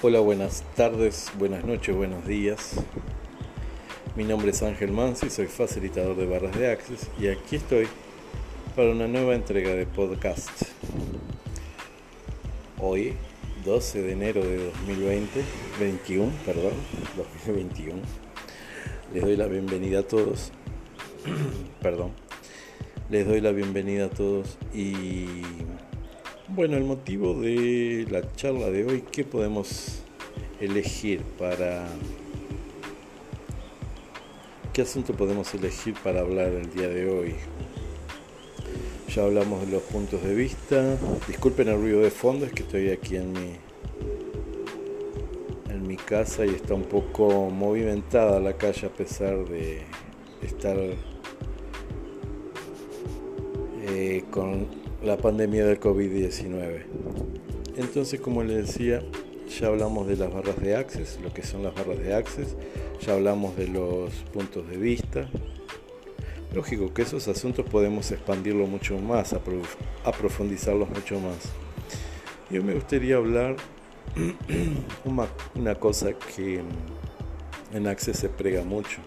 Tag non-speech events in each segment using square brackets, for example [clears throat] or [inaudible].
Hola, buenas tardes, buenas noches, buenos días. Mi nombre es Ángel Mansi, soy facilitador de barras de Access y aquí estoy para una nueva entrega de podcast. Hoy, 12 de enero de 2020, 21, perdón, 2021. Les doy la bienvenida a todos. [clears throat] perdón. Les doy la bienvenida a todos y bueno, el motivo de la charla de hoy, ¿qué podemos elegir para... ¿Qué asunto podemos elegir para hablar el día de hoy? Ya hablamos de los puntos de vista. Disculpen el ruido de fondo, es que estoy aquí en mi en mi casa y está un poco movimentada la calle a pesar de estar eh, con la pandemia del COVID-19. Entonces, como les decía, ya hablamos de las barras de Access, lo que son las barras de Access, ya hablamos de los puntos de vista. Lógico que esos asuntos podemos expandirlo mucho más, aprofundizarlos mucho más. Yo me gustaría hablar [clears throat] una, una cosa que en Access se prega mucho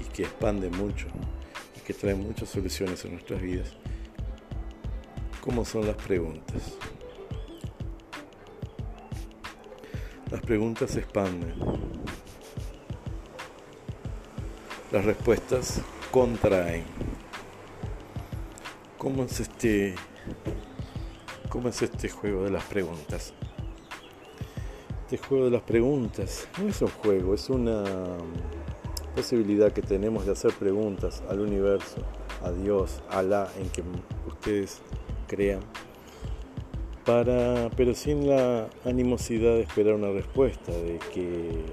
y que expande mucho y que trae muchas soluciones en nuestras vidas ¿Cómo son las preguntas? Las preguntas se expanden. Las respuestas contraen. ¿Cómo es este cómo es este juego de las preguntas? Este juego de las preguntas no es un juego, es una posibilidad que tenemos de hacer preguntas al universo, a Dios, a la en que ustedes crean, para, pero sin la animosidad de esperar una respuesta, de que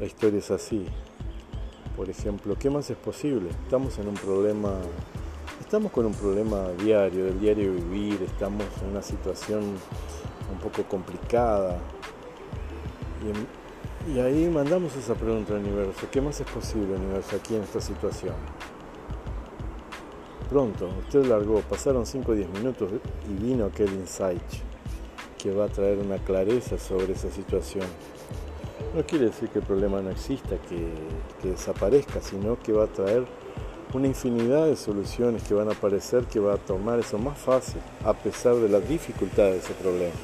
la historia es así. Por ejemplo, ¿qué más es posible? Estamos en un problema, estamos con un problema diario, del diario vivir, estamos en una situación un poco complicada. Y, y ahí mandamos esa pregunta al universo, ¿qué más es posible, universo, aquí en esta situación? Pronto, usted largó, pasaron 5 o 10 minutos y vino aquel insight que va a traer una clareza sobre esa situación. No quiere decir que el problema no exista, que, desaparezca, sino que va a traer una infinidad de soluciones que van a aparecer, que va a tomar eso más fácil, a pesar de la dificultad de ese problema.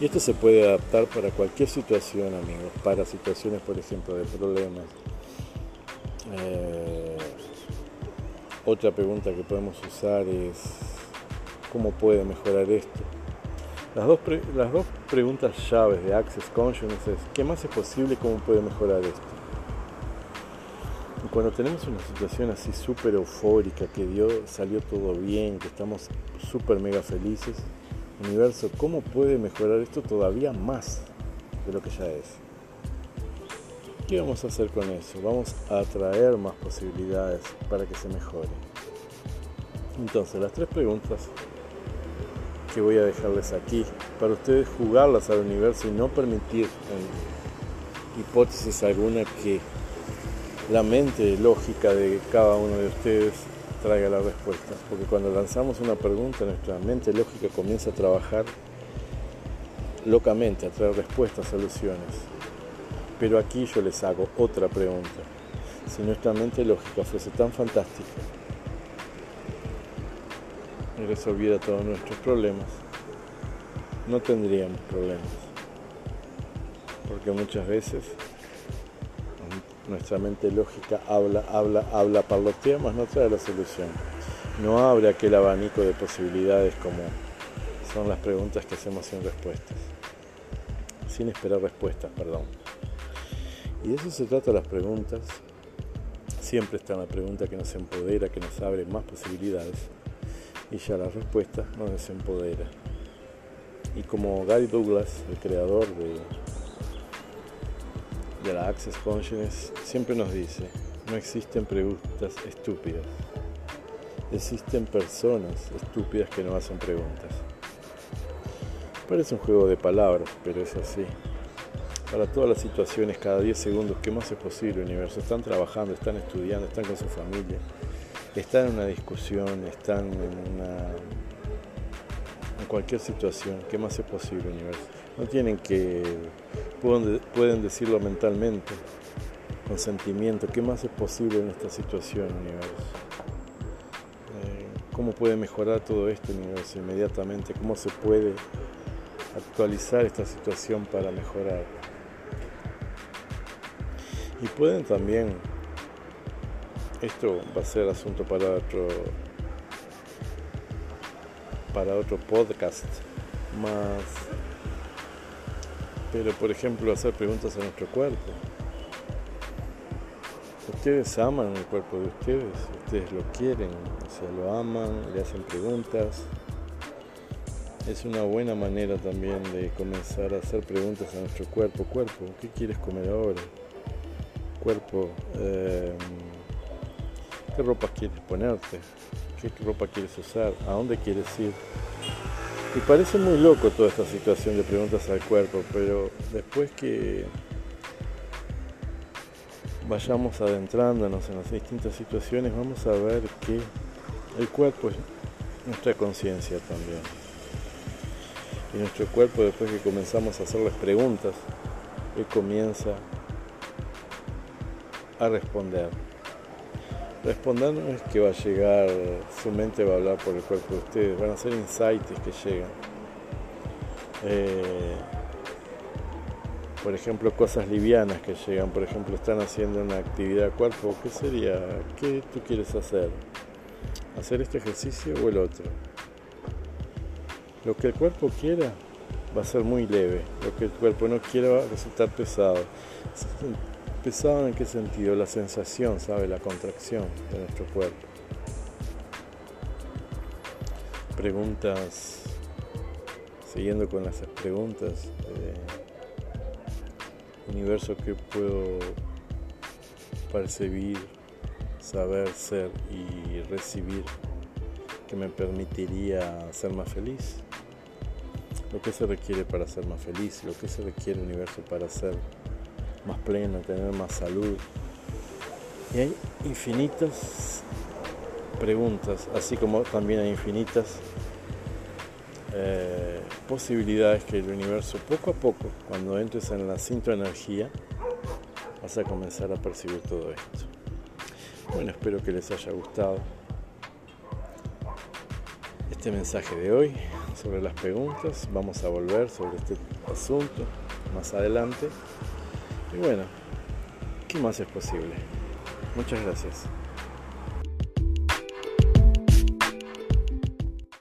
Y esto se puede adaptar para cualquier situación, amigos, para situaciones, por ejemplo, de problemas. Eh, otra pregunta que podemos usar es ¿cómo puede mejorar esto? Las dos, las dos preguntas llaves de Access Consciousness es ¿qué más es posible? ¿Cómo puede mejorar esto? Y cuando tenemos una situación así súper eufórica, que dio, salió todo bien, que estamos súper mega felices, universo, ¿cómo puede mejorar esto todavía más de lo que ya es? ¿Qué vamos a hacer con eso? Vamos a atraer más posibilidades para que se mejore. Entonces, las tres preguntas que voy a dejarles aquí para ustedes jugarlas al universo y no permitir en hipótesis alguna que la mente lógica de cada uno de ustedes traiga la respuesta. Porque cuando lanzamos una pregunta, nuestra mente lógica comienza a trabajar locamente, a traer respuestas, soluciones. Pero aquí yo les hago otra pregunta. Si nuestra mente lógica fuese tan fantástica y resolviera todos nuestros problemas, no tendríamos problemas. Porque muchas veces nuestra mente lógica habla, habla, habla, parlotea, más no trae la solución. No abre aquel abanico de posibilidades como son las preguntas que hacemos sin respuestas. Sin esperar respuestas, perdón. Y de eso se trata las preguntas. Siempre está la pregunta que nos empodera, que nos abre más posibilidades. Y ya la respuesta nos desempodera. Y como Gary Douglas, el creador de, la Access Consciousness, siempre nos dice, no existen preguntas estúpidas. Existen personas estúpidas que no hacen preguntas. Parece un juego de palabras, pero es así para todas las situaciones, cada 10 segundos, ¿qué más es posible, universo? Están trabajando, están estudiando, están con su familia, están en una discusión, están en una, en cualquier situación, ¿qué más es posible, universo? No tienen que, pueden, pueden decirlo mentalmente, con sentimiento, ¿qué más es posible en esta situación, universo? Eh, ¿Cómo puede mejorar todo esto, universo, inmediatamente? ¿Cómo se puede actualizar esta situación para mejorar? Y pueden también, esto va a ser asunto para otro para otro podcast más. Pero por ejemplo hacer preguntas a nuestro cuerpo. Ustedes aman el cuerpo de ustedes, ustedes lo quieren, o sea, lo aman, le hacen preguntas. Es una buena manera también de comenzar a hacer preguntas a nuestro cuerpo. Cuerpo, ¿qué quieres comer ahora? Cuerpo, eh, ¿qué ropa quieres ponerte? qué ropa quieres usar, a dónde quieres ir. Y parece muy loco toda esta situación de preguntas al cuerpo, pero después que vayamos adentrándonos en las distintas situaciones, vamos a ver que el cuerpo es nuestra conciencia también. Y nuestro cuerpo, después que comenzamos a hacerles preguntas, él comienza a responder. Responder no es que va a llegar, su mente va a hablar por el cuerpo de ustedes, van a ser insights que llegan. Eh, por ejemplo, cosas livianas que llegan, por ejemplo, están haciendo una actividad cuerpo, ¿qué sería? ¿Qué tú quieres hacer? ¿Hacer este ejercicio o el otro? Lo que el cuerpo quiera va a ser muy leve, lo que el cuerpo no quiera va a resultar pesado pesado en qué sentido? La sensación, ¿sabe? La contracción de nuestro cuerpo. Preguntas, siguiendo con las preguntas, universo que puedo percibir, saber, ser y recibir que me permitiría ser más feliz. Lo que se requiere para ser más feliz, lo que se requiere universo para ser más pleno, tener más salud. Y hay infinitas preguntas, así como también hay infinitas eh, posibilidades que el universo poco a poco, cuando entres en la cinta energía, vas a comenzar a percibir todo esto. Bueno, espero que les haya gustado este mensaje de hoy sobre las preguntas. Vamos a volver sobre este asunto más adelante. Y bueno, ¿qué más es posible? Muchas gracias.